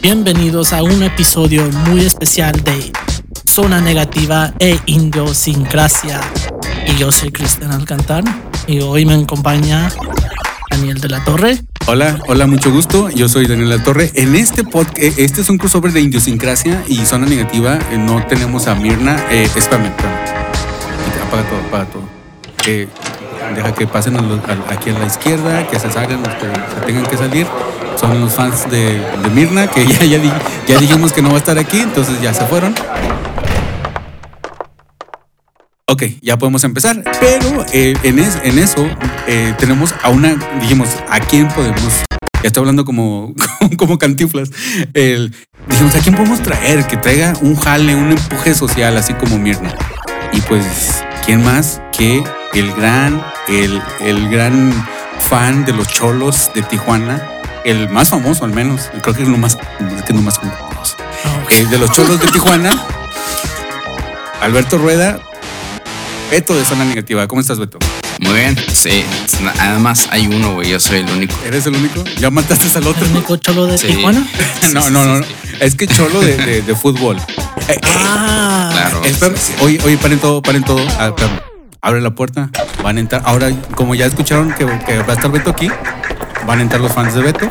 Bienvenidos a un episodio muy especial de Zona Negativa e Idiosincrasia. Y yo soy Cristian Alcantar y hoy me acompaña Daniel de la Torre. Hola, hola, mucho gusto. Yo soy Daniel la Torre. En este podcast, este es un crossover de idiosincrasia y zona negativa. Eh, No tenemos a Mirna. Eh, espérame, espérame. Apaga todo, apaga todo. Eh, deja que pasen aquí a la izquierda, que se salgan los que se tengan que salir. Son los fans de, Mirna, que ya, ya, ya dijimos que no va a estar aquí, entonces ya se fueron. Ok, ya podemos empezar. Pero eh, en, en eso eh, tenemos a una, dijimos, ¿a quién podemos? Ya estoy hablando como, como cantiflas. El, dijimos, ¿a quién podemos traer? Que traiga un jale, un empuje social, así como Mirna. Y pues, ¿quién más que el gran, el, el gran fan de los cholos de Tijuana? El más famoso, al menos. Creo que es lo más, que es lo más famoso. Eh, de los cholos de Tijuana. Alberto Rueda, Beto de Zona Negativa. ¿Cómo estás, Beto? Muy bien, sí. Además hay uno, güey. Yo soy el único. ¿Eres el único? ¿Ya mataste al otro? ¿El único cholo de Sí. Tijuana? No, no, no. no. Es que cholo de, de- de fútbol. Ah, Claro. espera, sí, sí. Oye, oye, paren todo, paren todo. Ah. Abre la puerta. Van a entrar. Ahora, como ya escucharon que, que va a estar Beto aquí, van a entrar los fans de Beto.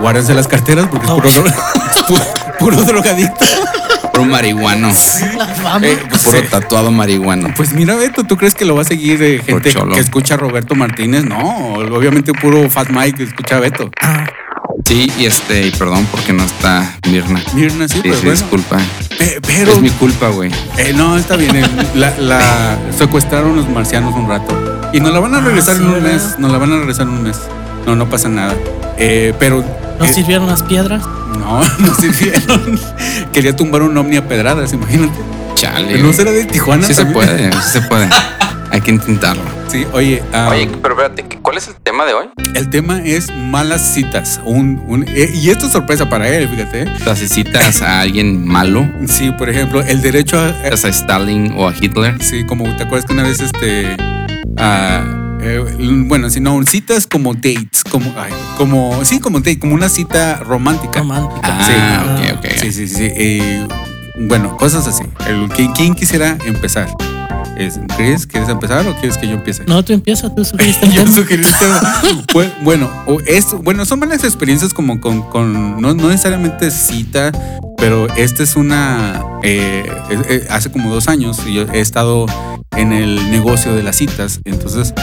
Guárdense las carteras porque es Oh. puro, dro- es pu- puro drogadicto. Puro marihuano. Eh, Puro sí. tatuado marihuano. Pues mira, Beto, ¿tú crees que lo va a seguir eh, gente que escucha a Roberto Martínez? No, obviamente puro Fat Mike que escucha a Beto. Ah, Sí, y este, y perdón porque no está Mirna. Mirna, sí, Sí, pues sí, bueno. disculpa. Pero, Es mi culpa, güey. eh, no, está bien. eh, La, la secuestraron los marcianos un rato. Y nos la van a regresar Ah, en sí, un ¿verdad? mes. Nos la van a regresar en un mes. No, no pasa nada. Eh, pero. ¿Nos eh, sirvieron las piedras? no, no sirvieron. Quería tumbar un ovni a pedradas, imagínate. Chale. ¿No será de Tijuana? Sí se puede, sí se puede. Hay que intentarlo. Sí, oye, ah, pero espérate, ¿cuál es el tema de hoy? el tema es malas citas. Un, un- eh, y esto es sorpresa para él, fíjate. eh. O sea, si citas a alguien malo, Sí, por ejemplo, el derecho a, eh, a Stalin o a Hitler. Sí, como te acuerdas que una vez este. ah, eh, bueno, si no, citas como dates, como, ay, como, sí, como date, como una cita romántica. Romántica. Ah, ok, ok. Sí, sí, sí. sí, eh, bueno, cosas así. El, ¿quién, quién quisiera empezar? Es, ¿Chris, quieres empezar o quieres que yo empiece? No, tú empiezas, tú sugeriste Yo tema. Pues, bueno, bueno, son malas experiencias como con, con no, no necesariamente cita, pero esta es una, eh, hace como dos años yo he estado en el negocio de las citas, entonces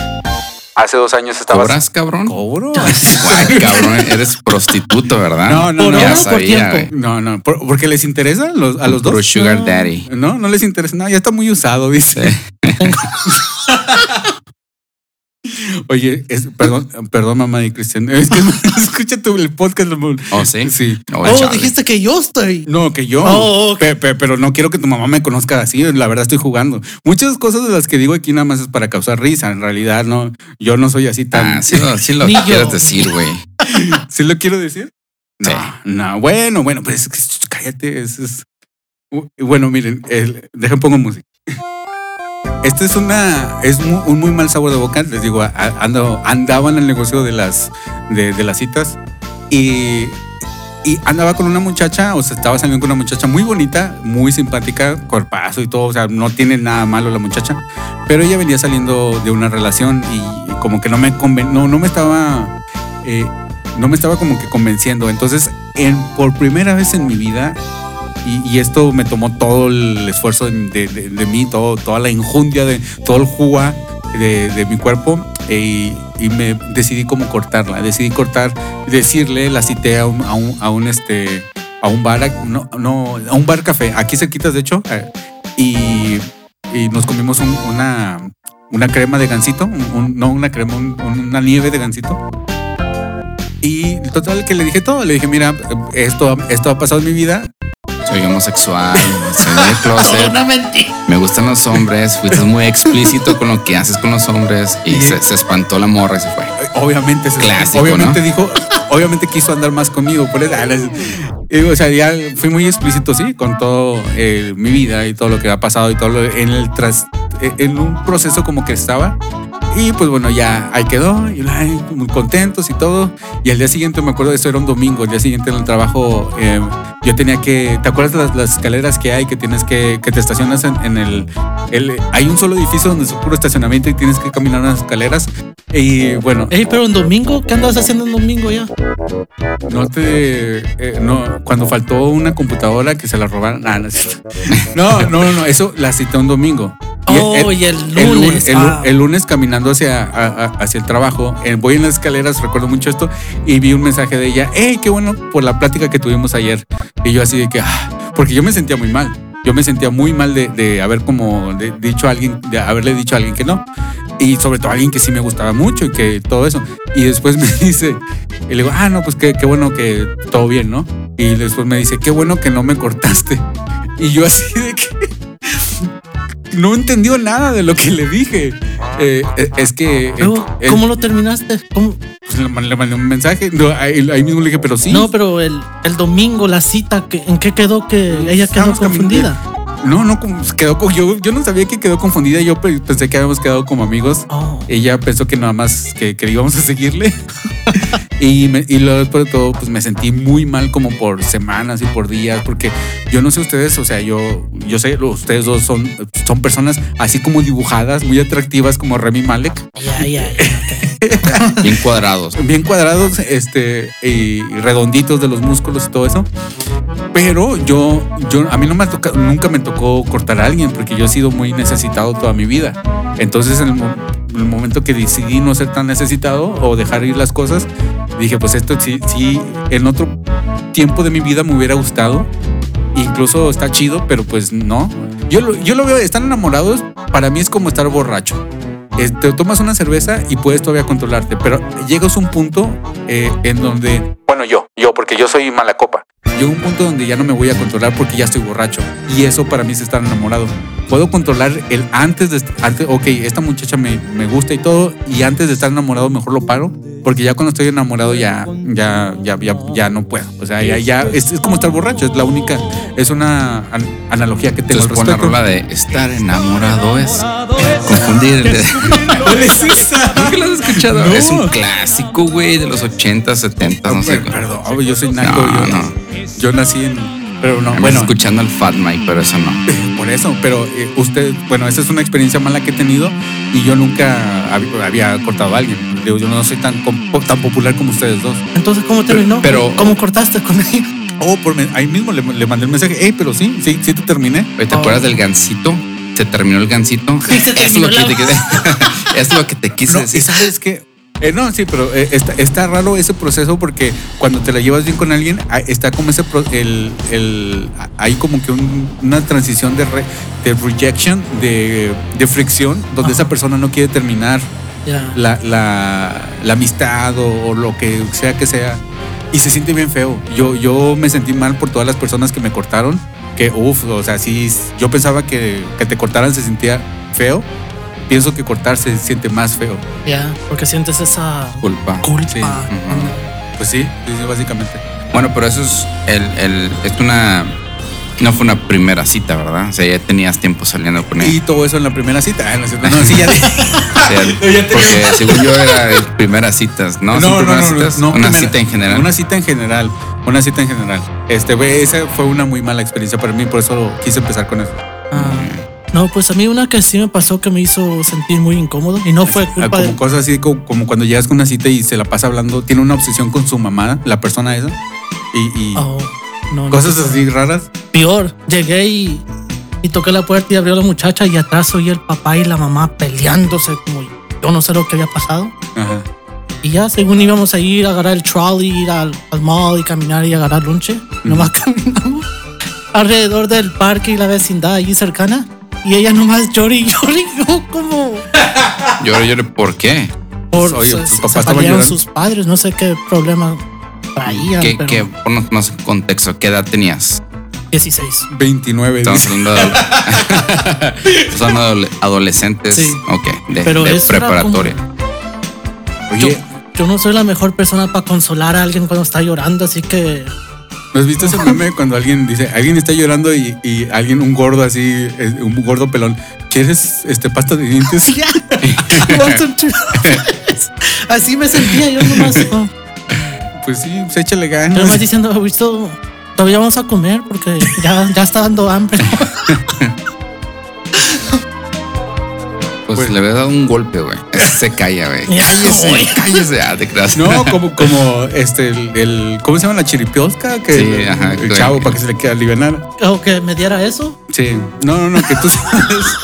hace dos años estaba... ¿Cobras, cabrón? ¿Cobro? Cabrón, eres prostituto, ¿verdad? No, no, ¿Por no. Ya o por sabía. No, no, por- porque les interesa los- a los dos. sugar No. daddy. No, no les interesa. No, ya está muy usado, dice. Oye, es- perdón, perdón, mamá de Cristian. Es que escucha tu el podcast. ¿Oh, sí? Sí. Oh, Oh, dijiste que yo estoy. No, que yo. Oh, pero no quiero que tu mamá me conozca así. La verdad estoy jugando. Muchas cosas de las que digo aquí nada más es para causar risa. En realidad, no. Yo no soy así tan. Ah, sí lo, sí quieres decir, güey. ¿Sí lo quiero decir? No, Sí. no. Bueno, bueno, pues cállate. Es, es- Bueno, miren, el, dejen pongo música. Este es una es mu- un muy mal sabor de boca. Les digo, ando, andaba en el negocio de las de, de las citas y, y andaba con una muchacha, o sea, estaba saliendo con una muchacha muy bonita, muy simpática, cuerpazo y todo, o sea, no tiene nada malo la muchacha, pero ella venía saliendo de una relación y como que no me conven, no, no me estaba eh, no me estaba como que convenciendo. Entonces, en, por primera vez en mi vida, y, esto me tomó todo el esfuerzo de, de- mí, todo, toda la injundia, de todo el jugo de, mi cuerpo, eh, y, me decidí como cortarla. Decidí cortar, decirle, la cité a un, a un, a un, este, a un bar, no, no, a un bar café, aquí cerquitas de hecho, eh, y, y nos comimos un- una, una crema de gansito, un- no una crema, un- una nieve de gansito. Y total que le dije todo, le dije, mira, esto, esto ha pasado en mi vida, soy homosexual, closet. me gustan los hombres, fuiste muy explícito con lo que haces con los hombres y se, se espantó la morra y se fue. Obviamente, se- Clásico, obviamente ¿no? dijo, obviamente quiso andar más conmigo. Por eso, ah, o sea, ya fui muy explícito, sí, con todo eh, mi vida y todo lo que ha pasado y todo lo, en el tras, eh, en un proceso como que estaba. Y pues bueno, ya ahí quedó, y muy contentos y todo. Y al día siguiente, me acuerdo, eso era un domingo, el día siguiente en el trabajo, eh, yo tenía que, ¿te acuerdas de las, las escaleras que hay que tienes que, que te estacionas en, en el, el, hay un solo edificio donde es puro estacionamiento y tienes que caminar unas escaleras? Y bueno, Ey, pero un domingo, ¿qué andas haciendo un domingo ya? no te. eh, no, cuando faltó una computadora que se la robaron. Ah, no, no, no, no, eso la cité un domingo. Y Oh, y el lunes. el, lu- ah. el lunes caminando hacia, a- a- hacia el trabajo, eh, voy en las escaleras, recuerdo mucho esto, y vi un mensaje de ella, hey, qué bueno por la plática que tuvimos ayer. Y yo así de que, ah, porque yo me sentía muy mal. Yo me sentía muy mal de, de haber como de- dicho a alguien, de haberle dicho a alguien que no. Y sobre todo a alguien que sí me gustaba mucho y que todo eso. Y después me dice, y le digo, ah, no, pues qué, qué bueno que todo bien, ¿no? Y después me dice, qué bueno que no me cortaste. Y yo así de que no entendió nada de lo que le dije. Eh, eh, es que... eh, Luego, eh, ¿Cómo lo terminaste? ¿Cómo? pues, le, man- le mandé un mensaje. No, ahí, ahí mismo le dije, pero sí. No, pero el, el domingo, la cita, ¿qué- ¿en qué quedó que ella quedó caminando. No, no, como- quedó con, yo, yo no sabía que quedó confundida. Yo pe- pensé que habíamos quedado como amigos. Oh, Ella pensó que nada más que, que íbamos a seguirle. y, me- y luego después de todo, pues me sentí muy mal como por semanas y por días, porque yo no sé ustedes, o sea, yo, yo sé, ustedes dos son, son personas así como dibujadas, muy atractivas como Remy Malek, ya, ya, ya. Bien cuadrados. bien cuadrados, este, y redonditos de los músculos y todo eso. Pero yo, yo, a mí no me toca, nunca me tocó cortar a alguien porque yo he sido muy necesitado toda mi vida. Entonces, en el, mo- en el momento que decidí no ser tan necesitado o dejar ir las cosas, dije, pues esto sí, sí, en otro tiempo de mi vida me hubiera gustado. Incluso está chido, pero pues no. Yo lo, yo lo veo, están enamorados, para mí es como estar borracho. Eh, te tomas una cerveza y puedes todavía controlarte, pero llegas a un punto eh, en donde, bueno, yo, yo, porque yo soy mala copa, llego a un punto donde ya no me voy a controlar porque ya estoy borracho y eso para mí es estar enamorado. Puedo controlar el antes de, antes, ok, esta muchacha me, me gusta y todo y antes de estar enamorado mejor lo paro porque ya cuando estoy enamorado ya, ya, ya, ya, ya no puedo. O sea, ya, ya es, es como estar borracho, es la única, es una an- analogía que tengo. Pon la rola de estar enamorado es confundir. ¿Cuál es esa? ¿Nunca lo has escuchado? No. Es un clásico, güey, de los 80, 70, no sé. Per- Perdón, yo soy naco. No, yo, no. yo nací en. Pero no, Bueno, bueno, escuchando al Fat Mike, pero eso no. por eso. Pero eh, usted, bueno, esa es una experiencia mala que he tenido y yo nunca hab- había cortado a alguien. Digo, yo no soy tan, tan popular como ustedes dos. Entonces, ¿cómo terminó? pero- ¿Cómo cortaste con ella? Oh, por me- ahí mismo le, le mandé el mensaje. Hey, pero sí, sí, sí te terminé. ¿Te Oh. acuerdas del gancito? Se terminó el gancito. Sí, se es, terminó lo que te, quise- es lo que te quise No, y decir. sabes que. no, sí, pero eh, está, está raro ese proceso porque cuando te la llevas bien con alguien, ah, está como ese. pro- el, el, hay como que un- una transición de, re- de rejection, de, de fricción, donde Ajá. esa persona no quiere terminar la, la, la amistad o, o lo que sea que sea. Y se siente bien feo. Yo, yo me sentí mal por todas las personas que me cortaron. Que, uff, o sea, sí, yo pensaba que, que te cortaran se sentía feo. Pienso que cortar se siente más feo. Ya, porque sientes esa Culpa. culpa. Sí. Ujú. Pues sí, sí, básicamente. Bueno, pero eso es el, el es una no fue una primera cita, ¿verdad? O sea, ya tenías tiempo saliendo con él. Y todo eso en la primera cita. No. No, sí, ya- O sea, porque según yo era primeras citas, ¿no? ¿Son primeras citas? una primera- cita en general. Una cita en general. Una cita en general. Este, esa fue una muy mala experiencia para mí, por eso quise empezar con eso. Ah. No, pues a mí una que sí me pasó que me hizo sentir muy incómodo y no fue Ah, culpa como de... cosas así como, como cuando llegas con una cita y se la pasa hablando, tiene una obsesión con su mamá, la persona esa, y, y Oh, no, no, cosas así raras. Peor, llegué y, y toqué la puerta y abrió la muchacha y atrás oí el papá y la mamá peleándose como yo no sé lo que había pasado. Ajá. Y ya según íbamos a ir a agarrar el trolley, ir al, al mall y caminar y agarrar lonche, nomás caminamos alrededor del parque y la vecindad allí cercana. Y ella nomás llora y llora y yo como... Lloro, lloro, ¿por qué? Por, Oye, se, se papá llorando. sus padres, no sé qué problema traían. ¿Qué, pero- qué, ponnos más en contexto, ¿qué edad tenías? 16. 29. Estamos hablando de, son adole- adolescentes. Sí. Ok, de, Pero preparatoria. Oye, Yo no soy la mejor persona para consolar a alguien cuando está llorando, así que ¿no has visto ese meme cuando alguien dice, alguien está llorando y, y alguien, un gordo así, un gordo pelón, ¿quieres este pasta de dientes? Así me sentía yo nomás. oh, Pues sí, pues échale ganas. nomás diciendo, visto, todavía vamos a comer porque ya, ya está dando hambre. Pues, Pues- le había dado un golpe, güey. Se calla, güey. Cállese, güey. cállese. Ah, te creas. No, como, como este, el, el- ¿cómo se llama la chiripiosca? Que Sí, el, ajá, el que- chavo para que se le quede alivianara. O que me diera eso. Sí, no, no, no, que tú sabes.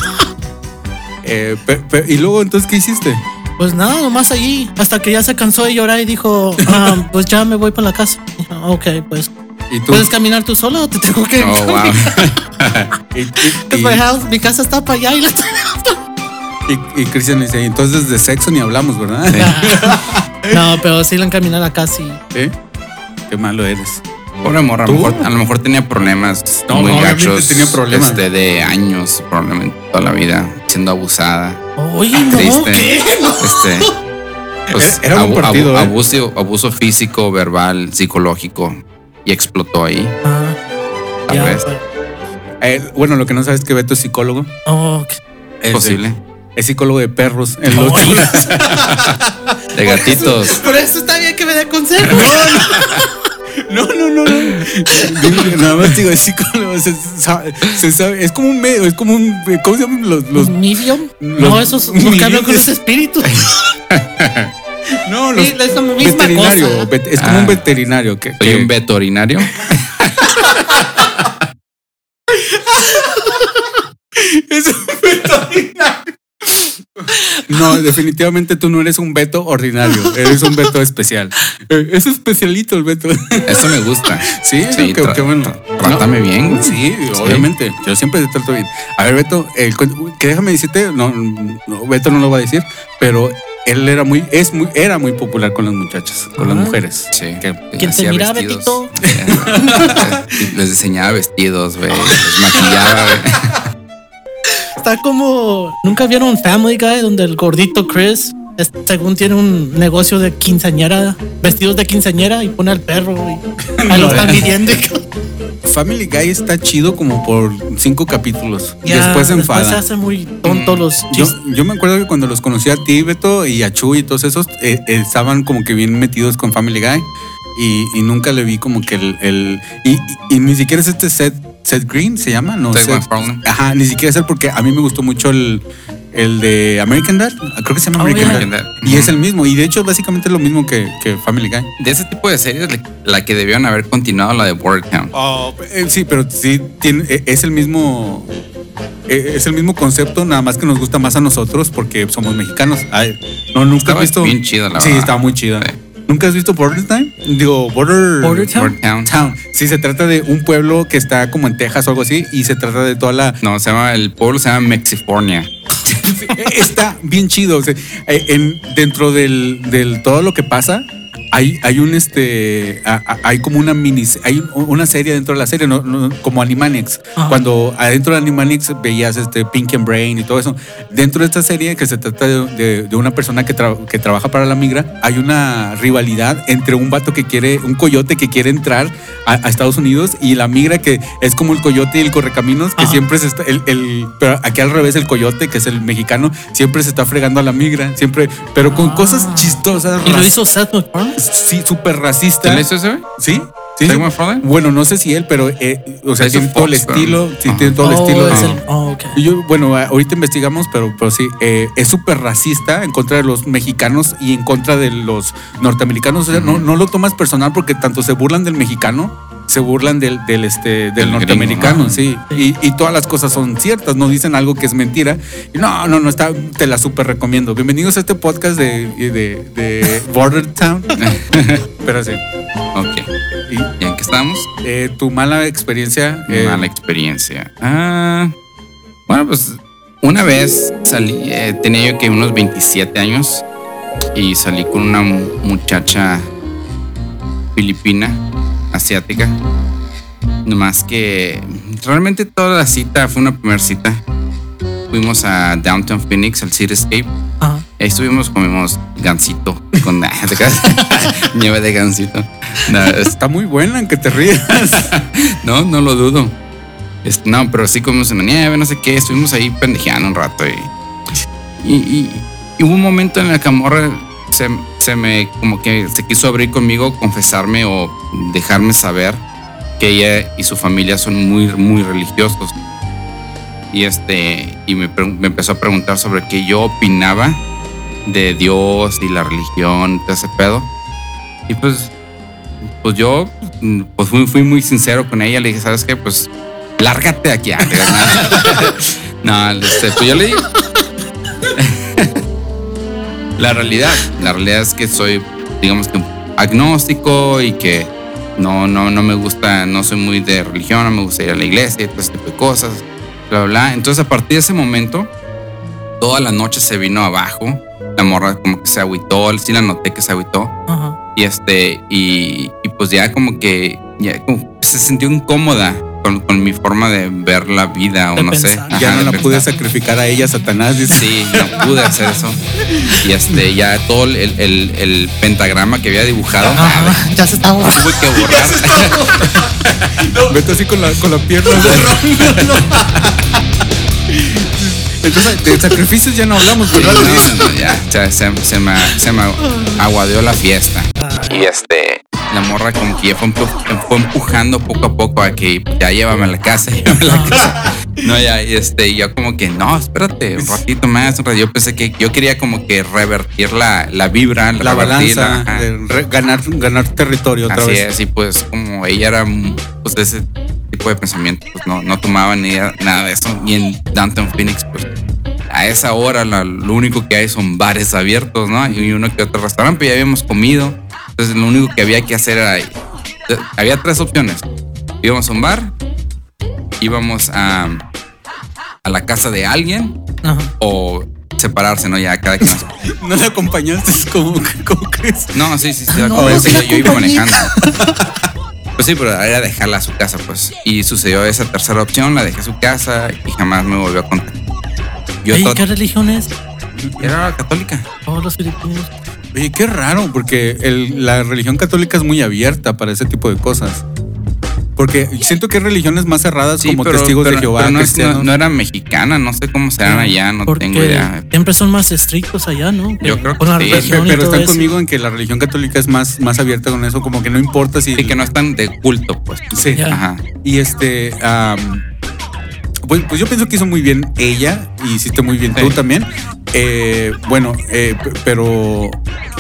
Eh, pe- pe- y luego, entonces, ¿qué hiciste? Pues nada, nomás allí. Hasta que ya se cansó de llorar y dijo, ah, pues ya me voy para la casa. Dije, ok, pues. ¿Y tú? ¿Puedes caminar tú solo o te tengo que Oh, wow. Y, y- Pues y- house, mi casa está para allá y la y- y Cristian dice, entonces de sexo ni hablamos, ¿verdad? No, pero sí la encaminé a la casa y ¿Sí? Qué malo eres. Pobre morra, a lo, mejor, a lo mejor tenía problemas No, muy obviamente gachos. tenía problemas. este, de años, probablemente toda la vida, siendo abusada. Oye, no, Triste. ¿qué? Este, pues, Era- buen abu- partido, abu- ¿eh? abuso, abuso físico, verbal, psicológico. Y explotó ahí. Ah, Tal ya, vez. pero- Eh, bueno, lo que no sabes es que Beto es psicólogo. oh. Es, Posible. Es psicólogo de perros. En los- Oye. De gatitos. Por eso está bien que me dé consejos. No, no, no, no. Nada más digo, es psicólogo. Se, sabe- se sabe- es como un medio, es como un. ¿Cómo se llaman los.? los medium. los- no, eso es lo que hablo con los espíritus. no, los. Sí, es veterinario. cosa. vet- es como Ah. un veterinario. Que, Soy que- un veterinario. Es un veterinario. No, definitivamente tú no eres un veto ordinario, eres un veto especial. Eh, Es especialito el veto. Eso me gusta. Sí, Sí, tra- qué bueno. trátame bien, güey. Sí, obviamente. Yo siempre te trato bien. A ver, Beto, el que déjame decirte, no, no, Beto no lo va a decir, pero él era muy, es muy, era muy popular con las muchachas, con las Ah. mujeres. Sí. Que- ¿Quién te Hacía mira, vestidos. Betito? Eh, Les diseñaba vestidos, güey. Les maquillaba, güey. Está como. ¿Nunca vieron Family Guy donde el gordito Chris, es- según tiene un negocio de quinceañera, vestidos de quinceañera y pone al perro y ahí lo están midiendo? y- Family Guy está chido como por cinco capítulos. Ya, después se se enfada. hace muy tonto los Yo, chistes. yo me acuerdo que cuando los conocí a ti, Beto, y a Chu y todos esos, eh, eh, estaban como que bien metidos con Family Guy. Y, y nunca le vi como que el. el- y, y- y ni siquiera es este Seth, Seth Green, ¿se llama? No, MacFarlane. Ajá, ni siquiera es él porque a mí me gustó mucho el, el de American Dad. Creo que se llama Oh, American. Dad. American Dad. Y es el mismo. Y de hecho, básicamente es lo mismo que, que Family Guy. De ese tipo de series, la- que debieron haber continuado, la de Border Town. Eh, sí, pero sí tiene, eh, es el mismo. eh, Es el mismo concepto, nada más que nos gusta más a nosotros porque somos mexicanos. Ay, no, nunca Estaba has visto. bien chida, la Sí, verdad. estaba muy chida. Sí. ¿Nunca has visto Border Time? Digo, Border. Border Town. Border Town. Town. Sí, se trata de un pueblo que está como en Texas o algo así y se trata de toda la. No, se llama, el pueblo se llama Mexifornia. está bien chido. o sea, eh, en, dentro del, del todo lo que pasa, hay, hay un este. hay como una mini. Hay un- una serie dentro de la serie, no, como Animaniacs. Ajá. Cuando adentro de Animaniacs veías este Pinky and Brain y todo eso. Dentro de esta serie, que se trata de, de- de una persona que, tra- que trabaja para la migra, hay una rivalidad entre un vato que quiere, un coyote que quiere entrar a, a Estados Unidos y la migra que es como el coyote y el correcaminos, que Ajá. siempre se está. El, el- pero aquí al revés, el coyote, que es el mexicano, siempre se está fregando a la migra, siempre, pero con Ah. cosas chistosas. Y lo hizo Seth MacFarlane. Sí, súper racista. ¿Te lo hizo ese, güey? ¿Sí? Sí. Bueno, no sé si él, pero eh, o sea, tiene todo el estilo, sí, tiene todo el Oh, estilo. es de- el- oh, y yo, bueno, ahorita investigamos, pero, pero sí, eh, es súper racista en contra de los mexicanos y en contra de los norteamericanos. O sea, no, no lo tomas personal porque tanto se burlan del mexicano, se burlan del, del, este, del, norteamericano, gringo, sí. Sí. Y, y todas las cosas son ciertas, no dicen algo que es mentira. Y no, no, no, está, te la súper recomiendo. Bienvenidos a este podcast de, de, de Border Town. pero sí. Ok. Y, ¿Y en qué estamos? eh, tu mala experiencia. eh, Mala experiencia. Ah, bueno, pues una vez salí, eh, tenía yo que unos 27 años y salí con una mu- muchacha filipina, asiática. Nomás que realmente toda la cita fue una primera cita. Fuimos a Downtown Phoenix, al Cityscape. Ajá. Ahí estuvimos, comimos gansito con nieve de gansito. Está muy buena en que te rías. no, no lo dudo. Es- no, pero sí comimos en la nieve, no sé qué. Estuvimos ahí pendejeando un rato y, y, y- y hubo un momento en el que Amorra se, se me como que se quiso abrir conmigo, confesarme o dejarme saber que ella y su familia son muy, muy religiosos. Y este, y me, me empezó a preguntar sobre qué yo opinaba de Dios y la religión, todo ese pedo. Y pues, pues yo pues fui, fui muy sincero con ella. Le dije, ¿sabes qué? Pues lárgate de aquí. Ah, no, este, pues yo le dije. La realidad, la realidad es que soy, digamos que agnóstico y que no, no, no me gusta, no soy muy de religión, no me gusta ir a la iglesia y todo ese tipo de cosas, bla, bla. Entonces a partir de ese momento, toda la noche se vino abajo. La morra como que se agüitó, sí la noté que se agüitó. Ajá. Y este, y, y pues ya como que ya como se sintió incómoda con, con mi forma de ver la vida o no sé. Ajá, ya no la pude sacrificar a ella, Satanás. Dice. Sí, no pude hacer eso. Y este, ya todo el, el- el pentagrama que había dibujado, Ajá. Ya se estaba. tuve que borrar. Vete así con la, con la pierna. Entonces, de sacrificios ya no hablamos, Sí, ¿verdad? no, no, ya, se me, se me aguadeó la fiesta. Y este, la morra como que ya fue, empu- fue empujando poco a poco a que ya llévame a la casa, llévame a la casa. No, ya, este, yo como que, no, espérate, un ratito más. un ratito. Yo pensé que yo quería como que revertir la, la vibra, La revertirla, balanza, de ganar, ganar territorio otra Así vez. es, y pues como ella era pues ese tipo de pensamiento, pues no, no tomaba ni nada de eso. Y en Downtown Phoenix, pues a esa hora la- lo único que hay son bares abiertos, ¿no? Y uno que otro restaurante, pero ya habíamos comido. Entonces lo único que había que hacer era... Había tres opciones. Íbamos a un bar, íbamos a, a la casa de alguien Ajá. o separarse, ¿no? Ya cada quien... No le acompañaste, es como, ¿cómo crees? No, sí, sí, sí. No, eso sí yo, yo iba manejando. Pues sí, pero era dejarla a su casa, pues. Y sucedió esa tercera opción, la dejé a su casa y jamás me volvió a contar. Yo to- ¿Qué religión es? era católica. Todos los filipinos. Oye, qué raro, porque el- la religión católica es muy abierta para ese tipo de cosas. Porque siento que hay religiones más cerradas como testigos de Jehová, pero no, es- no- no era mexicana, no sé cómo serán allá, no Porque tengo idea. siempre son más estrictos allá, ¿no? Yo creo que Con la sí. Pero están eso. conmigo en que la religión católica es más, más abierta con eso, como que no importa si. Sí, que no están de culto, pues. Sí. Ajá. Y este. Pues, pues yo pienso que hizo muy bien ella y hiciste muy bien tú también. Eh, bueno, eh, pero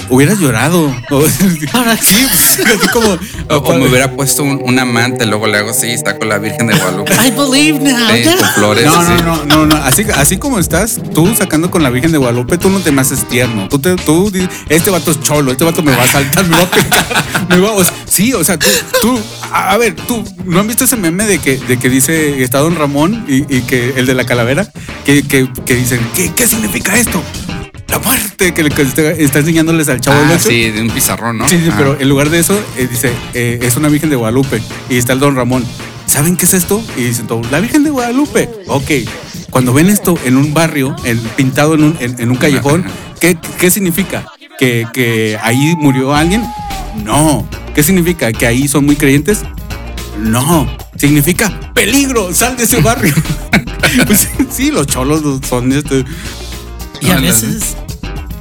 hubieras llorado. Ahora sí, así como. O, o me hubiera puesto un, un amante, luego le hago así, está con la Virgen de Guadalupe. I believe now. Sí, flores. No, no, no, no, no. Así, así como estás, tú sacando con la Virgen de Guadalupe, tú no te me haces tierno. Tú, te, tú dices, este vato es cholo, este vato me va a saltar, me va a pegar. Me va, o sea, sí, o sea, tú, tú, a, a ver, tú, ¿no han visto ese meme de que, de que dice, está Don Ramón y, y que el de la calavera, que, que, que dicen, ¿qué, ¿qué significa esto? La muerte, que, le- que está, está enseñándoles al chavo Ah, sí, de un pizarrón, ¿no? Sí, sí, Ah. pero en lugar de eso, eh, dice, eh, es una Virgen de Guadalupe. Y está el Don Ramón. ¿Saben qué es esto? Y dicen todos, la Virgen de Guadalupe. Ok. Cuando ven esto en un barrio, en- pintado en un, en, en un callejón, ¿qué, qué significa? ¿Que, ¿Que ahí murió alguien? No. ¿Qué significa? ¿Que ahí son muy creyentes? No. Significa peligro, sal de ese barrio. Pues, sí, los cholos son este. Y a No, no, veces,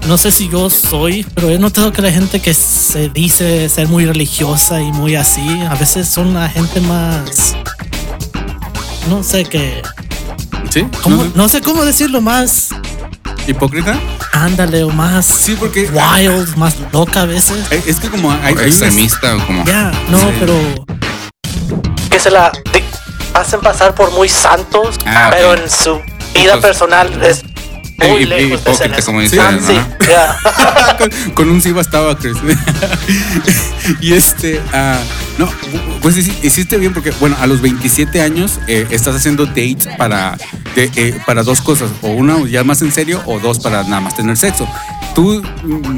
no sé si yo soy, pero he notado que la gente que se dice ser muy religiosa y muy así, a veces son la gente más. No sé qué. ¿Sí? ¿cómo? ¿No sé? No sé cómo decirlo más. ¿Hipócrita? Ándale, o más Sí, porque wild, más loca a veces. eh, es que como hay, extremista o como. Ya, no, Sí. pero. Que se la de- hacen pasar por muy santos, Ah, pero en su vida Entonces- personal es muy Y- y- lejos de ser hipócrita, eso. como Sí, dicen, sí, con, con un sí bastaba, Chris. y este, ah, no, pues hici- hiciste bien porque, bueno, a los 27 años eh, estás haciendo dates para, de- eh, para dos cosas, o una ya más en serio, o dos para nada más tener sexo. Tú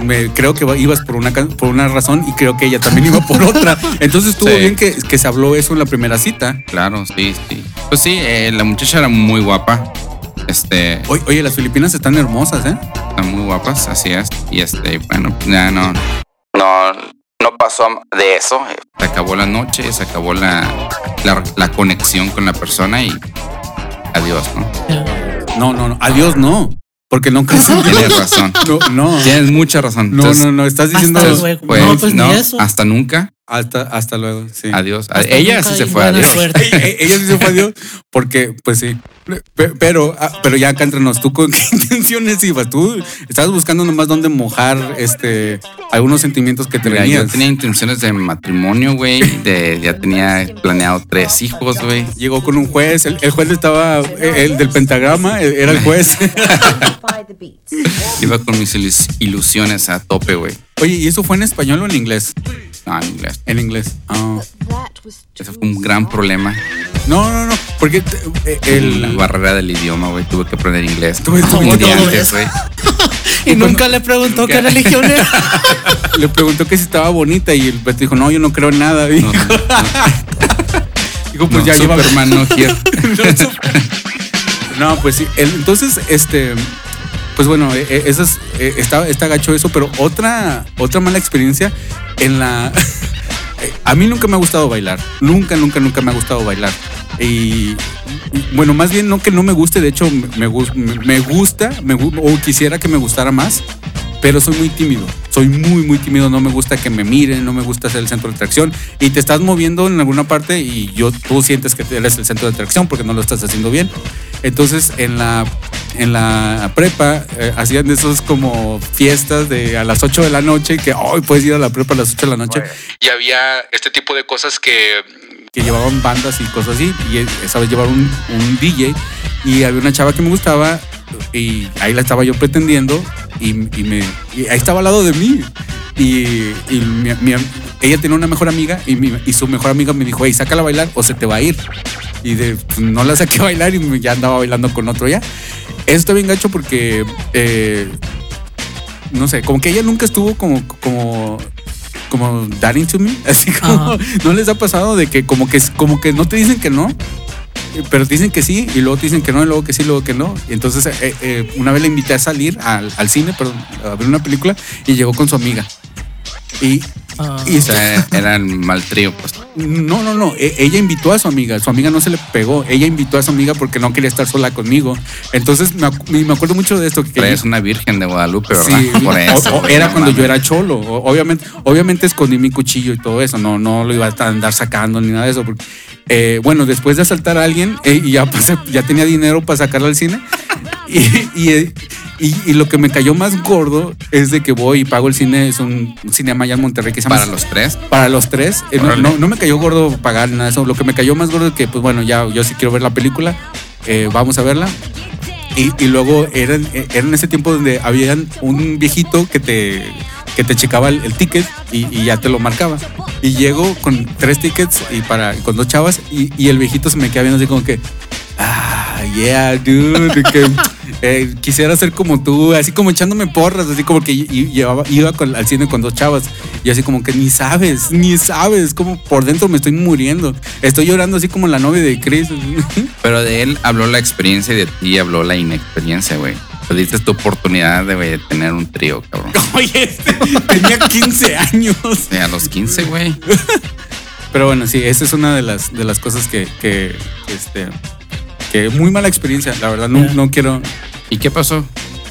me, creo que ibas por una, por una razón y creo que ella también iba por otra. Entonces estuvo Sí. bien que, que se habló eso en la primera cita. Claro, sí, sí. Pues sí, eh, la muchacha era muy guapa. Este, Oye, oye, las Filipinas están hermosas, ¿eh? están muy guapas, así es. Y este, bueno, ya no. No, no pasó de eso. Se acabó la noche, se acabó la, la, la conexión con la persona y adiós, ¿no? No, no, no. Adiós, no. Porque no en Dios. Tienes razón. No, no. Tienes mucha razón. No, Entonces, no, no. Estás diciendo Hasta. No, pues ni eso. hasta nunca. Hasta, hasta luego. Sí. Adiós. Hasta Ella sí se fue. Adiós. suerte. Ella, ella sí se fue a Dios porque, pues sí. Pe- Pero, ah, pero ya acá entre nos, ¿tú con qué intenciones ibas? Tú estabas buscando nomás dónde mojar este algunos sentimientos que te Mira, yo venías. tenía intenciones de matrimonio, güey. De, ya tenía planeado tres hijos, güey. Llegó con un juez, el, el juez estaba, eh, el del pentagrama, eh, era el juez. Iba con mis ilus- ilusiones a tope, güey. Oye, ¿y eso fue en español o en inglés? No, en inglés. En inglés. Ah. Ese fue un gran problema. No, no, no, porque te- eh, La el... barrera del idioma, güey. Tuve que aprender inglés. Tuve- tuve Como que de todo antes, eso. güey. Y nunca le preguntó qué religión era. le preguntó que si estaba bonita y el Beto dijo, no, yo no creo en nada. Dijo, No, no, dijo, pues no, ya lleva... Superman no. No, pues sí. el- entonces, este, pues bueno, eh, eh, eso es, eh, está, está gacho eso, pero otra, otra mala experiencia en la. A mí nunca me ha gustado bailar. Nunca, nunca, nunca me ha gustado bailar. Y bueno, más bien no que no me guste, de hecho me, me, me gusta, me, o quisiera que me gustara más, pero soy muy tímido. Soy muy, muy tímido. No me gusta que me miren, no me gusta ser el centro de atracción. Y te estás moviendo en alguna parte y yo, tú sientes que eres el centro de atracción porque no lo estás haciendo bien. Entonces en la, en la prepa eh, hacían esos como fiestas de a las 8 de la noche que hoy puedes ir a la prepa a las 8 de la noche. Y había este tipo de cosas que, que llevaban bandas y cosas así. Y esa vez llevaron un, un DJ y había una chava que me gustaba y ahí la estaba yo pretendiendo y, y me, y ahí estaba al lado de mí. Y, y mi- mi- ella tenía una mejor amiga y, mi- y su mejor amiga me dijo, hey, sácala a bailar o se te va a ir. Y de, pues, no la saqué a bailar y ya andaba bailando con otro ya. Eso está bien gacho porque, eh, no sé, como que ella nunca estuvo como, como, como to me. Así como, Ajá. no les ha pasado de que como que, como que no te dicen que no. Pero dicen que sí y luego te dicen que no y luego que sí y luego que no. Y entonces eh, eh, una vez la invité a salir al, al cine, perdón, a ver una película y llegó con su amiga. Y, Ah, y O sea, era el mal trío, pues. No, no, no. e- Ella invitó a su amiga. Su amiga no se le pegó. Ella invitó a su amiga porque no quería estar sola conmigo. Entonces me, acu- me acuerdo mucho de esto. Que Traes una virgen de Guadalupe, ¿verdad? Sí, Por o- eso. o güey, era cuando yo era cholo. O- Obviamente, obviamente escondí mi cuchillo y todo eso. No, no lo iba a andar sacando ni nada de eso. porque, eh, bueno, después de asaltar a alguien eh, y ya, pasé- ya tenía dinero para sacarlo al cine. Y, y, eh, y- y lo que me cayó más gordo es de que voy y pago el cine. Es un, cinema allá en Monterrey que se llama Para los tres. para los tres. eh, no, no, no me cayó gordo pagar nada de eso. Lo que me cayó más gordo es que, pues bueno, ya yo sí quiero ver la película. eh, vamos a verla. Y, y luego era, en- era en ese tiempo donde había un viejito que te, que te checaba el, ticket y, ya te lo marcaba. Y llego con tres tickets y para, con dos chavas y, el viejito se me queda viendo así como que, ah, yeah, dude, que eh, quisiera ser como tú, así como echándome porras, así como que llevaba, iba al cine con dos chavas y así como que ni sabes, ni sabes, como por dentro me estoy muriendo. Estoy llorando así como la novia de Chris. Pero de él habló la experiencia y de ti habló la inexperiencia, güey. Perdiste tu oportunidad de, tener un trío, cabrón. Oye, este, tenía 15 años. A los 15, güey. Pero bueno, sí, esa es una de las, de las cosas que, que, este, que muy mala experiencia, la verdad, no, no quiero, ¿Y qué pasó?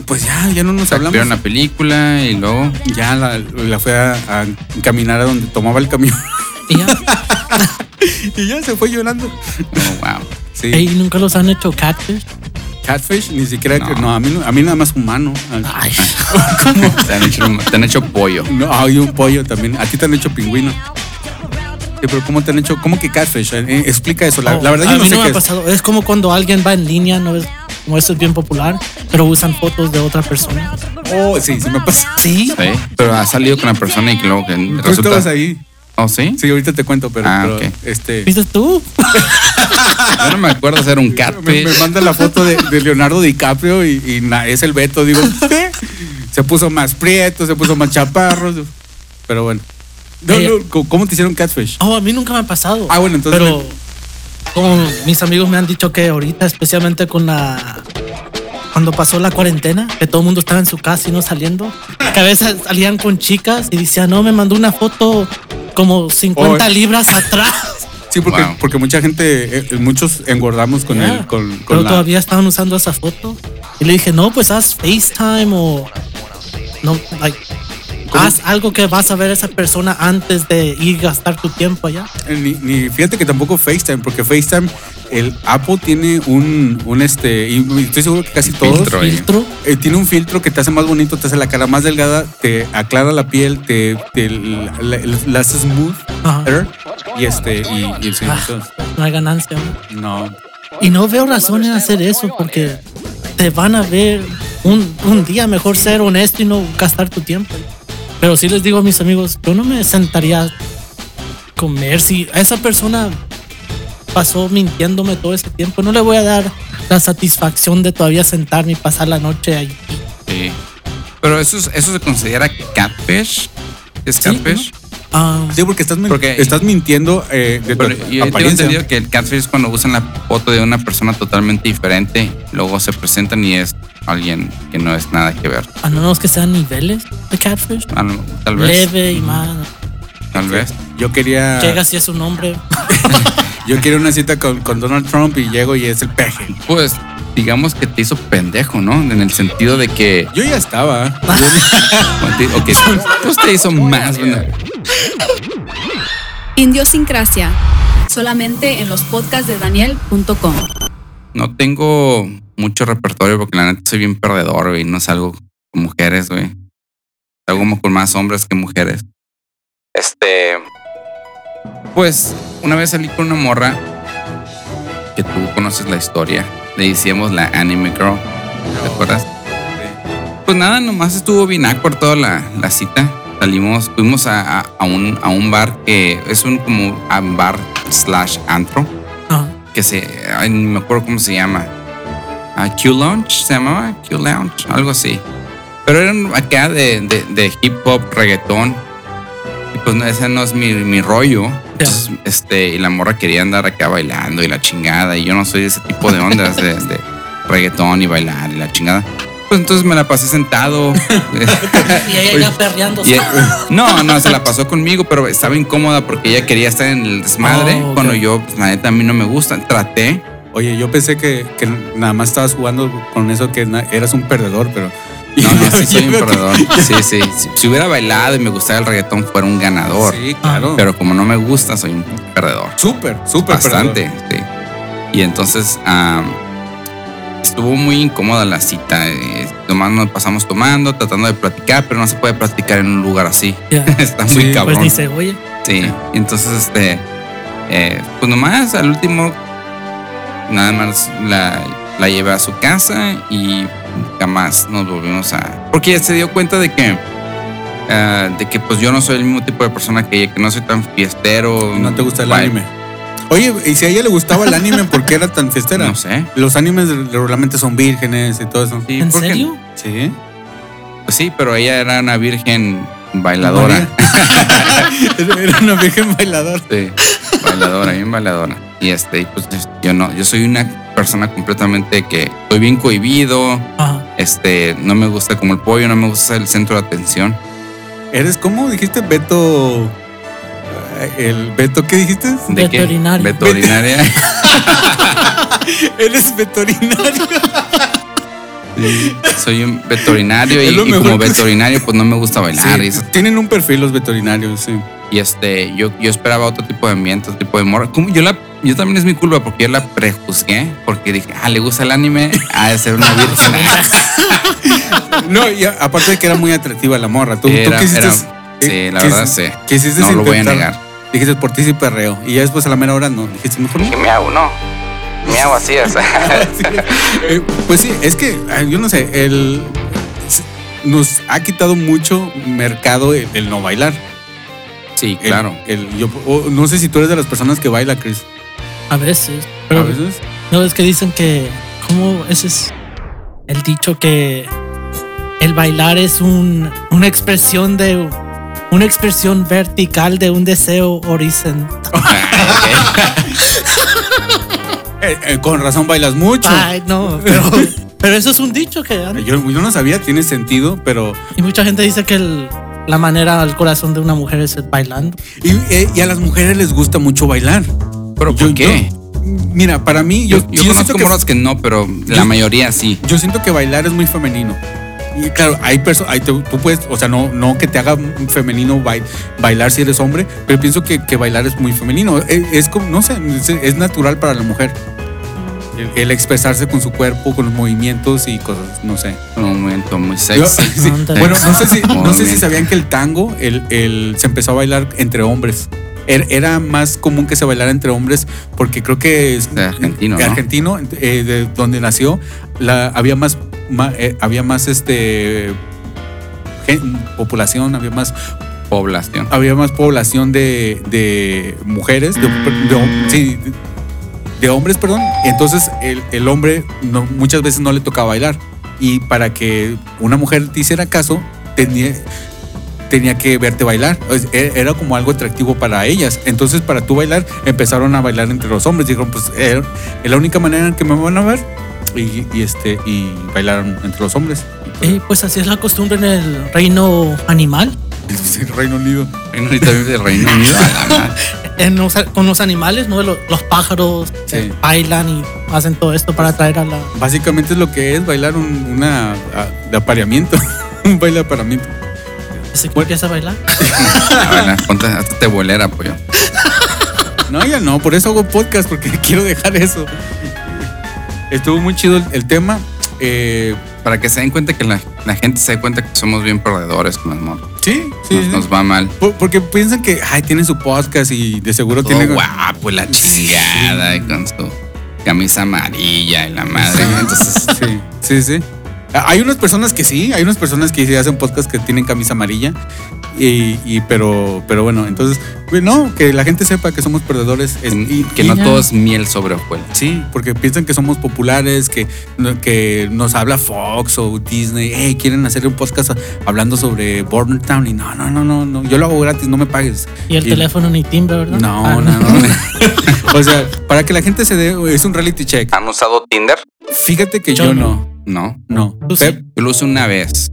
pues ya, ya no nos Vieron hablamos. la película y luego. Ya la, la fue a, a encaminar a donde tomaba el camión y ya. y ya se fue llorando. Oh, wow. Sí, Ey, nunca los han hecho catfish. Catfish, ni siquiera, que, No. no, a mí, no- a mí nada más humano. Ay, Te han hecho, te han hecho pollo. No, hay un pollo también. A ti te han hecho pingüino. Sí, pero ¿cómo te han hecho? ¿Cómo que catfish? Eh, eh, explica eso. La, oh, la verdad a yo no mí sé no me qué ha es. pasado. Es como cuando alguien va en línea, no es como esto es bien popular, pero usan fotos de otra persona. Oh, sí, sí me pasa. Sí. Sí. Pero has salido con la persona y luego que resulta. estabas ahí. ¿Oh, sí? Sí, ahorita te cuento, pero, Ah, pero, ok. este. ¿Viste tú? Yo no me acuerdo hacer un Me, catfish. me manda la foto de, de Leonardo DiCaprio y, y na- es el Beto. Digo, ¿qué? se puso más prieto, se puso más chaparro. Pero bueno. No, ¿cómo- ¿Cómo te hicieron catfish? Oh, a mí nunca me ha pasado. Ah, bueno, entonces. Pero como mis amigos me han dicho que ahorita, especialmente con la cuando pasó la cuarentena, que todo el mundo estaba en su casa y no saliendo, que a veces salían con chicas y decían, no, me mandó una foto como 50 Oh. libras atrás. Sí, porque, Wow. porque mucha gente, eh, muchos engordamos con Yeah. el. Con, con Pero la- todavía estaban usando esa foto. Y le dije, no, pues haz FaceTime o no, like, haz algo que vas a ver a esa persona antes de ir a gastar tu tiempo allá. Eh, Ni, ni- fíjate que tampoco FaceTime, porque FaceTime, el Apple tiene un, un este, y estoy seguro que casi todos, Filtro. Eh, tiene un filtro que te hace más bonito, te hace la cara más delgada, te aclara la piel, te, te la, la- la hace smooth, y este, y, y sí, Ah. No hay ganancia. ¿no? no. Y no veo razón en hacer eso porque te van a ver un, un día mejor ser honesto y no gastar tu tiempo. Pero sí les digo a mis amigos, yo no me sentaría a comer si a esa persona pasó mintiéndome todo ese tiempo. No le voy a dar la satisfacción de todavía sentarme y pasar la noche ahí. Sí. Pero eso, es- eso se considera catfish. ¿Es Sí, catfish? Ah, Sí, porque estás, min- Porque- estás mintiendo eh, de Pero yo apariencia. entendido que el catfish es cuando usan la foto de una persona totalmente diferente, luego se presentan y es alguien que no es nada que ver. a no es que sean niveles de catfish. Ah, no, tal vez. Leve y más. Tal vez. Yo quería, Llega si es un hombre. yo quería una cita con, con Donald Trump y llego y es el peje. Pues digamos que te hizo pendejo, ¿no? En el sentido de que. Yo ya estaba. Ok, pues te hizo más. bueno, Indiosincrasia. Solamente en los podcasts de Daniel.com. No tengo mucho repertorio porque la neta soy bien perdedor, güey. No salgo con mujeres, güey. Salgo como con más hombres que mujeres. Este. Pues una vez salí con una morra que tú conoces la historia. Le decíamos la anime girl. ¿Te acuerdas? Pues nada, nomás estuvo bien awkward toda la, la cita. Salimos, fuimos a, a- a un, a un bar que es un como a bar slash antro Ajá. que se, ay, ni me acuerdo cómo se llama. Ah, Q Lounge se llamaba, Q Lounge, algo así. Pero eran acá de, de, de hip hop, reggaetón. Y pues no, ese no es mi, mi rollo. Entonces, este, y la morra quería andar acá bailando y la chingada. Y yo no soy de ese tipo de ondas de, de reggaetón y bailar y la chingada. Pues entonces me la pasé sentado. Y ella ya perreando. Y- no, no, se la pasó conmigo, pero estaba incómoda porque ella quería estar en el desmadre. Oh. Cuando yo, pues, la neta, a mí no me gusta. Traté. Oye, yo pensé que, que nada más estabas jugando con eso que eras un perdedor, pero. No, no, sí soy un perdedor. Sí, sí. Si, si hubiera bailado y me gustara el reggaetón, fuera un ganador. Sí, claro. Pero como no me gusta, soy un perdedor. súper, súper Bastante, sí. Y entonces am, estuvo muy incómoda la cita. eh, Nomás nos pasamos tomando, tratando de platicar, pero no se puede platicar en un lugar así. Está muy Sí, pues cabrón. Pues ni se oye. Sí, y entonces este, eh, pues nomás al último, nada más la, la llevé a su casa y jamás nos volvimos a... Porque ella se dio cuenta de que, ah, de que pues yo no soy el mismo tipo de persona que ella, que no soy tan fiestero. No te gusta el anime. Oye, y si a ella le gustaba el anime, ¿por qué era tan fiestera? No sé. Los animes regularmente son vírgenes y todo eso. Sí, ¿En ¿por qué? serio? Sí. Pues sí, pero ella era una virgen bailadora. Era una virgen bailadora. Sí, bailadora, bien bailadora. Y este, y pues yo no, yo soy una persona completamente que estoy bien cohibido. Ajá. Este, no me gusta como el pollo, no me gusta ser el centro de atención. ¿Eres cómo dijiste Beto? El Beto, ¿qué dijiste? ¿De qué? Veterinario. Veterinaria. Eres veterinario. Sí, Soy un veterinario y, como veterinario pues no me gusta bailar. Sí, Y, eso. tienen un perfil los veterinarios, sí. Y, este, yo, yo esperaba otro tipo de ambiente, otro tipo de morra. Como yo la, yo también es mi culpa porque yo la prejuzgué porque dije, ah, le gusta el anime, ha de ser una virgen. No, y a- aparte de que era muy atractiva la morra. Tú, Era- tú quisiste. era- sí, la verdad, sí. Quisiste No lo voy a negar. Dijiste por ti sí perreo. Y ya después a la mera hora no. Dijiste mejor no. me hago? No. Me hago así, o sea. Eh, pues sí, es que yo no sé, el nos ha quitado mucho mercado el, el no bailar. Sí, claro. el- yo, no sé si tú eres de las personas que baila, Chris. A veces. A Pero veces. no es que dicen que. ¿Cómo ese es el dicho que el bailar es un, una expresión de una expresión vertical de un deseo horizontal. Eh, eh, con razón bailas mucho. Ay, no, pero, pero eso es un dicho que Yo, yo no sabía, tiene sentido, pero. y mucha gente dice que el- la manera al corazón de una mujer es bailando. Y, eh, y a las mujeres les gusta mucho bailar. ¿Pero Yo- por qué? yo- mira, para mí, Yo, yo, conozco que, que no, pero la Yo- mayoría sí. yo siento que bailar es muy femenino. Y claro, hay personas, tú, tú puedes, o sea, no, no que te haga femenino bai- bailar si eres hombre, pero pienso que, que bailar es muy femenino. Es, es como, no sé, es, natural para la mujer. El, el expresarse con su cuerpo, con los movimientos y cosas, no sé. Un momento muy Yo- sexy. sí. Bueno, no sé si, no sé si sabían que el tango el, el- se empezó a bailar entre hombres. Er- Era más común que se bailara entre hombres porque creo que es De argentino, ¿no? argentino, eh, de donde nació, la, había más, ma- eh, había más este gen- población, había más, Población. había más población de, de mujeres, de, de hom- sí, de- de hombres, perdón. Entonces el, el hombre no, muchas veces no le tocaba bailar. Y para que una mujer te hiciera caso, tenía, tenía que verte bailar. E- Era como algo atractivo para ellas. Entonces, para tú bailar, empezaron a bailar entre los hombres. Dijeron, pues eh, es la única manera en que me van a ver. Y, y, este, y bailaron entre los hombres. Y pues así es la costumbre en el reino animal. Sí, Reino Unido. Reino Unido Reino Unido. a. En los- con los animales, ¿no? Los, los pájaros Sí. eh, bailan y hacen todo esto para atraer a la. Básicamente es lo que es bailar un, una ah, de apareamiento. un baile de apareamiento. ¿Se Bueno. empieza a bailar? A ver, la- ponte, hazte bolera, pollo. No, ya no, por eso hago podcast, porque quiero dejar eso. Estuvo muy chido el, el tema. Eh, Para que se den cuenta que la, la gente se dé cuenta que somos bien perdedores con las morras. sí, sí, Nos, sí. nos va mal. Por- porque piensan que ay, tienen su podcast y de seguro Todo tienen. guapo, la chingada, y con su camisa amarilla y la madre. Entonces, Sí, sí, sí. Ah, Hay unas personas que sí, hay unas personas que sí hacen podcast que tienen camisa amarilla. Y, y- pero, pero bueno, entonces, pues, no, que la gente sepa que somos perdedores. es- y, que y- no ya. todo es miel sobre hojuelas. Sí, porque piensan que somos populares, que, no- que nos habla Fox o Disney, hey, quieren hacer un podcast hablando sobre Border Town. Y no, no, no, no, no, yo lo hago gratis, no me pagues. Y el Y- teléfono ni timbre, ¿verdad? No, Ah, no, no. o sea, para que la gente se dé, es un reality check. ¿Han usado Tinder? Fíjate que Yo yo, no. no, No. Yo lo usé una vez.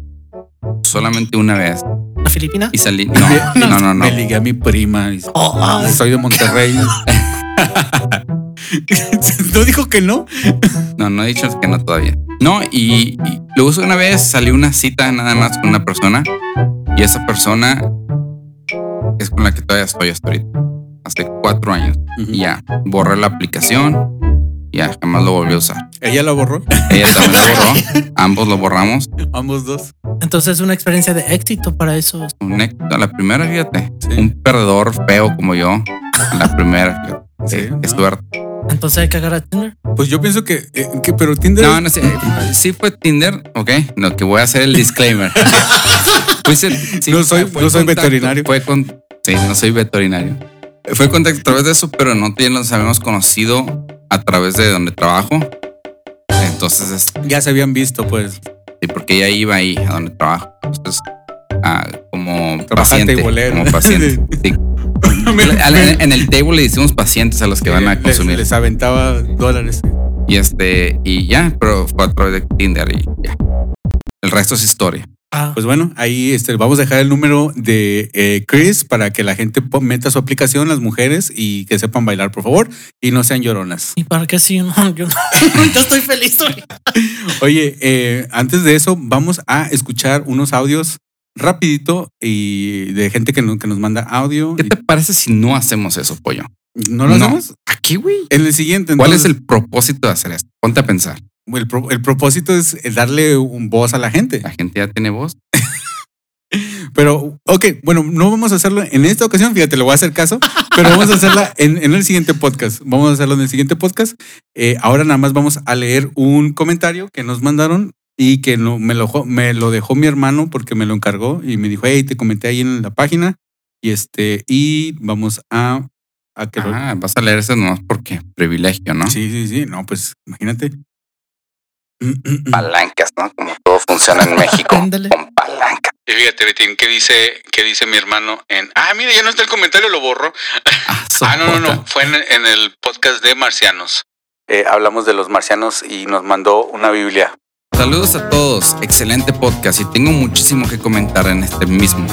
Solamente una vez. ¿La Filipina? Y salí. No, no, no, no. Me ligué a mi prima. Oh, ay. Soy de Monterrey. ¿No dijo que no? No, no he dicho que no todavía. No, y, y lo uso una vez, salí una cita nada más con una persona y esa persona es con la que todavía estoy hasta ahorita. Hace cuatro años. Y ya, borré la aplicación, ya jamás lo volví a usar. Ella la borró. Ella también lo borró, ambos lo borramos. Ambos dos. Entonces es una experiencia de éxito para esos. Un éxito. La primera, fíjate, Sí. un perdedor feo como yo, la primera, fíjate, Sí, qué- ¿no? suerte. Entonces hay que agarrar Tinder. Pues yo pienso que, eh, que pero Tinder. No, no sé. Sí fue Tinder, ok. Lo que voy a hacer el disclaimer. Pues el- sí, No soy- fue no soy contacto, veterinario. Fue con, sí, no soy veterinario. Fue contacto a través de eso, pero no nos habíamos conocido a través de donde trabajo. Entonces, es- Ya se habían visto, pues. sí, porque ella iba ahí a donde trabajo. Entonces, ah, como paciente. Como paciente. sí. En, en el table le decimos pacientes a los que van a Les- consumir. Les, aventaba dólares. Y este, y ya, pero fue a través de Tinder y ya. El resto es historia. Ah, Pues bueno, ahí este, vamos a dejar el número de eh, Chris para que la gente meta su aplicación, las mujeres, y que sepan bailar, por favor, y no sean lloronas. ¿Y para qué sí? No, yo, no. yo estoy feliz hoy. Oye, eh, antes de eso, vamos a escuchar unos audios rapidito y de gente que, no- que nos manda audio. ¿Qué te parece si no hacemos eso, pollo? ¿No lo hacemos? Aquí, güey. En el siguiente. ¿Cuál es el propósito de hacer esto? Ponte a pensar. El, pro- el propósito es darle un voz a la gente. La gente ya tiene voz. Pero, ok, bueno, no vamos a hacerlo en esta ocasión, fíjate, le voy a hacer caso, pero vamos a hacerla en, en el siguiente podcast. Vamos a hacerlo en el siguiente podcast. Eh, ahora nada más vamos a leer un comentario que nos mandaron y que no, me, lo, me lo dejó mi hermano porque me lo encargó y me dijo, hey, te comenté ahí en la página y este, y vamos a, a que lo- Ah, vas a leer eso nomás porque privilegio, ¿no? Sí, sí, sí, no, pues imagínate. Palancas, ¿no? Como todo funciona en México. Ándale. con palanca. Y fíjate, Betín, ¿qué dice, qué dice mi hermano en... Ah, mira, ya no está el comentario, lo borro. Ah, no, no, no. Fue en, en el podcast de Marcianos. Eh, hablamos de los marcianos y nos mandó una Biblia. Saludos a todos, excelente podcast y tengo muchísimo que comentar en este mismo.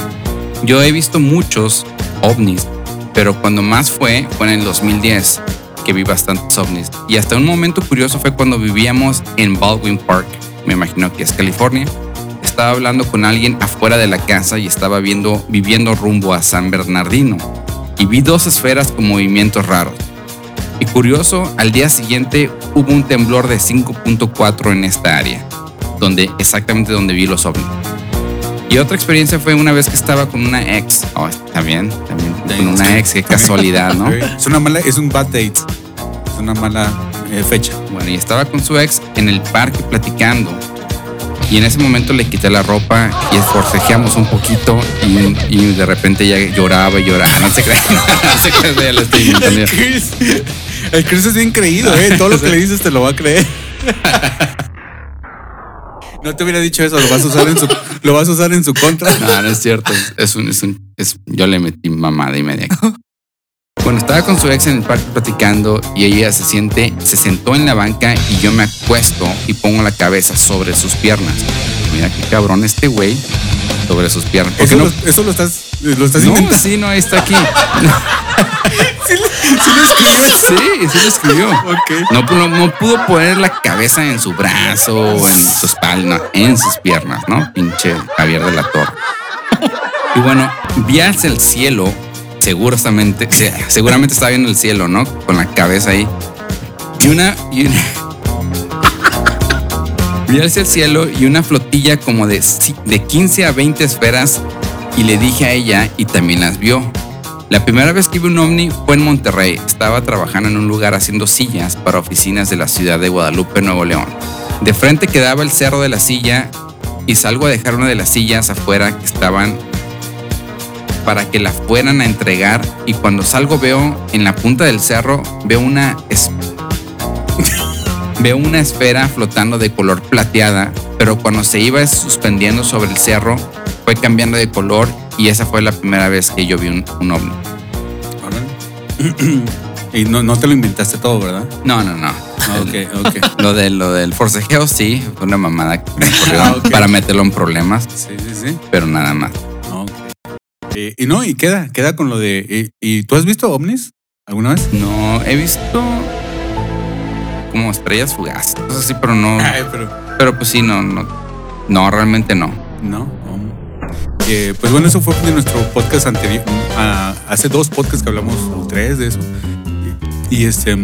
Yo he visto muchos ovnis, pero cuando más fue fue en el 2010, que vi bastantes ovnis. Y hasta un momento curioso fue cuando vivíamos en Baldwin Park, me imagino que es California. Estaba hablando con alguien afuera de la casa y estaba viendo, viviendo rumbo a San Bernardino. Y vi dos esferas con movimientos raros. Y curioso, al día siguiente hubo un temblor de 5.4 en esta área, donde exactamente donde vi los ovnis. Y otra experiencia fue una vez que estaba con una ex. Oh, bien, también con una ex, qué casualidad, ¿no? Es una mala, es un bad date. Es una mala eh, fecha. Bueno, y estaba con su ex en el parque platicando. Y en ese momento le quité la ropa y forcejeamos un poquito y, y de repente ella lloraba y lloraba. No se crean, no se crean, ya lo estoy inventando. El Chris, el Chris es bien creído, ¿eh? Todo lo que le dices te lo va a creer. No te hubiera dicho eso, lo vas a usar en su, lo vas a usar en su contra. No, no es cierto. Es, es un, es un, es- yo le metí mamada y media. Bueno, estaba con su ex en el parque platicando y ella se siente, se sentó en la banca y yo me acuesto y pongo la cabeza sobre sus piernas. Mira qué cabrón este güey sobre sus piernas. ¿Por qué Eso, no? lo, eso lo estás, lo estás No, inventando. sí, no, ahí está aquí. Sí lo escribió. Sí, sí lo escribió. Ok. No, no, no pudo poner la cabeza en su brazo o en su espalda, en sus piernas, ¿no? Pinche Javier de la Torre. Y bueno, vi hacia el cielo, seguramente, seguramente estaba viendo el cielo, ¿no? Con la cabeza ahí. Y una, y una- hacia el cielo y una flotilla como de, de 15 a 20 esferas y le dije a ella y también las vio. La primera vez que vi un ovni fue en Monterrey. Estaba trabajando en un lugar haciendo sillas para oficinas de la ciudad de Guadalupe, Nuevo León. De frente quedaba el cerro de la silla y salgo a dejar una de las sillas afuera que estaban para que la fueran a entregar y cuando salgo veo en la punta del cerro veo una es- veo una esfera flotando de color plateada, pero cuando se iba suspendiendo sobre el cerro fue cambiando de color y esa fue la primera vez que yo vi un, un ovni. Y no, no te lo inventaste todo, ¿verdad? No, no, no. Ok, ok. Lo, de, lo del forcejeo sí, fue una mamada que me ocurrió Ah, ok. para meterlo en problemas, Sí, sí, sí. pero nada más. Eh, y no, y queda, queda con lo de. ¿Y, y tú has visto ovnis alguna vez? No, he visto como estrellas fugaces, cosas así, pero no. Ay, pero. Pero pues sí, no, no. No, realmente no. No. no. Eh, pues bueno, eso fue de nuestro podcast anterior. hace dos podcasts que hablamos, o tres de eso. Y, y este.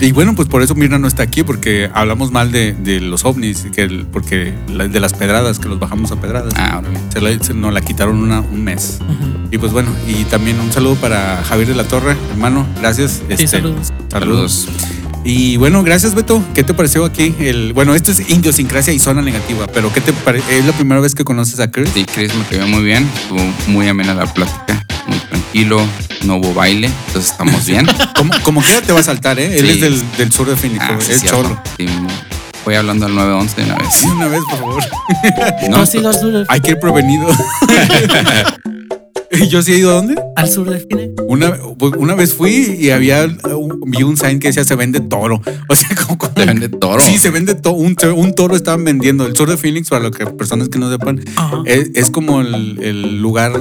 Y bueno, pues por eso Mirna no está aquí, porque hablamos mal de, de los ovnis, que el- porque la- de las pedradas, que los bajamos a pedradas. Ah. Se, la- se nos la quitaron una- un mes. Y pues bueno, y también un saludo para Javier de la Torre, hermano. Gracias. Sí, Este, saludos. Saludos. Y bueno, gracias Beto. ¿Qué te pareció aquí? El, bueno, esto es idiosincrasia y zona negativa, pero ¿qué te pare- ¿Es la primera vez que conoces a Chris? Sí, Chris me cayó muy bien. Estuvo muy amena la plática, tranquilo. No hubo baile, entonces estamos bien. Como, como quiera te va a saltar, ¿eh? Él Sí. es del, del sur de Phoenix, Ah, sí, es cholo. Sí, voy hablando al 911 de una vez. Sí, una vez, por favor. ¿Tú No, al sur de, Hay que ir prevenido. ¿Y ¿Yo sí he ido a dónde? al sur de Fine? Una, una vez fui y había un- vi un sign que decía se vende toro. O sea, como, como- ¿Se vende toro? Sí, se vende toro. Un, un toro estaban vendiendo. El sur de Phoenix, para lo que personas que no sepan, es, es como el, el lugar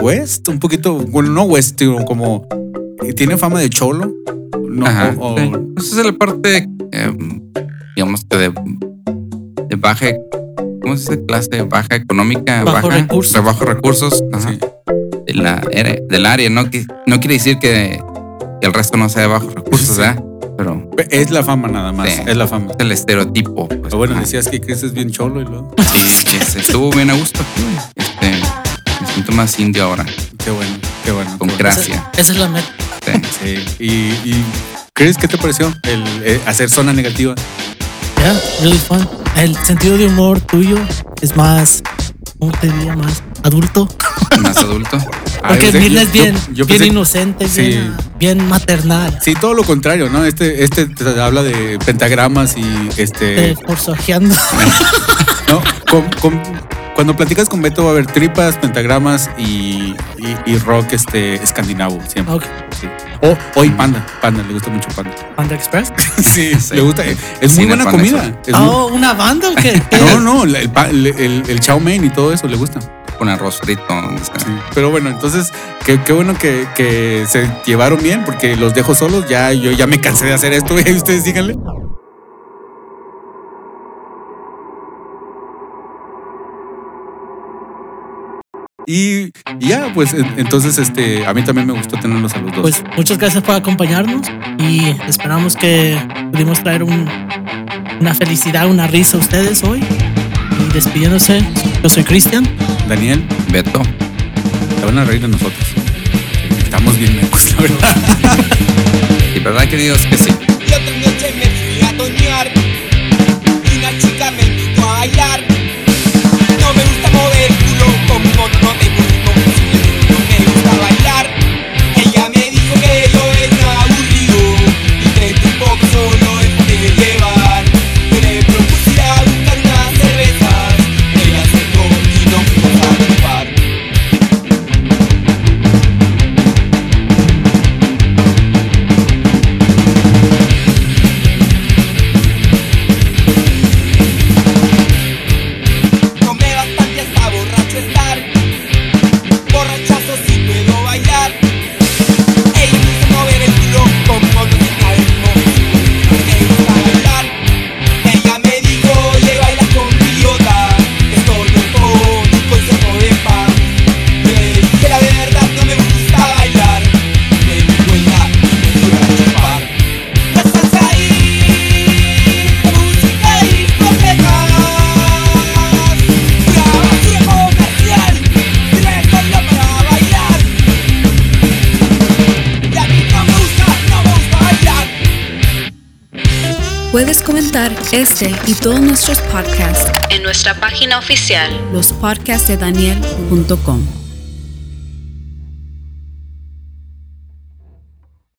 west, un poquito, bueno, no west, sino como tiene fama de cholo. No, Ajá. o- o- sí. Pues es la parte, eh, digamos que de, de baja, ¿cómo se dice? Clase baja económica, Bajo baja, recursos. de bajos recursos. Ajá. sí. De la, del área, ¿no? Que, no quiere decir que, que el resto no sea de bajos recursos, ¿verdad? Pero Es la fama nada más, Sí. es la fama. es el estereotipo. Pues, Pero bueno, ajá. decías que Chris es bien cholo y luego. Sí, estuvo bien a gusto. Este, me siento más indio ahora, Qué bueno, qué bueno. con gracia. Esa, esa es la meta. Sí. Sí. Y, y Chris, ¿qué te pareció el eh, hacer zona negativa? Yeah, really fun. El sentido de humor tuyo es más, ¿cómo te diría? Más adulto. Más adulto. Porque Mirna es bien, yo- yo bien pensé- inocente, Sí. bien, bien maternal. Sí, todo lo contrario, ¿no? Este, este te habla de pentagramas y este. Forzojeando. ¿no? Con- con- cuando platicas con Beto va a haber tripas, pentagramas y, y- y rock este, escandinavo siempre. Ok. Sí. O, o y panda. Panda, le gusta mucho panda. Panda Express. Sí, Sí. le gusta. Es muy buena comida. Es Oh, una banda o qué? No, no, el, pa- el, el, el chow mein y todo eso le gusta. Con arroz frito. o sea, Sí. Pero bueno, entonces, qué, qué bueno que, que se llevaron bien porque los dejo solos. Ya, yo ya me cansé de hacer esto. Y ustedes díganle. Y, y ya, pues en- entonces este, a mí también me gustó tenerlos a los dos. Pues muchas gracias por acompañarnos y esperamos que pudimos traer un- una felicidad, una risa a ustedes hoy. Y despidiéndose, yo soy Cristian. Daniel, Beto. te van a reír de nosotros. Estamos bien mecos, la verdad. Y verdad, queridos, que sí. Nuestros podcasts en nuestra página oficial, lospodcastdedaniel.com.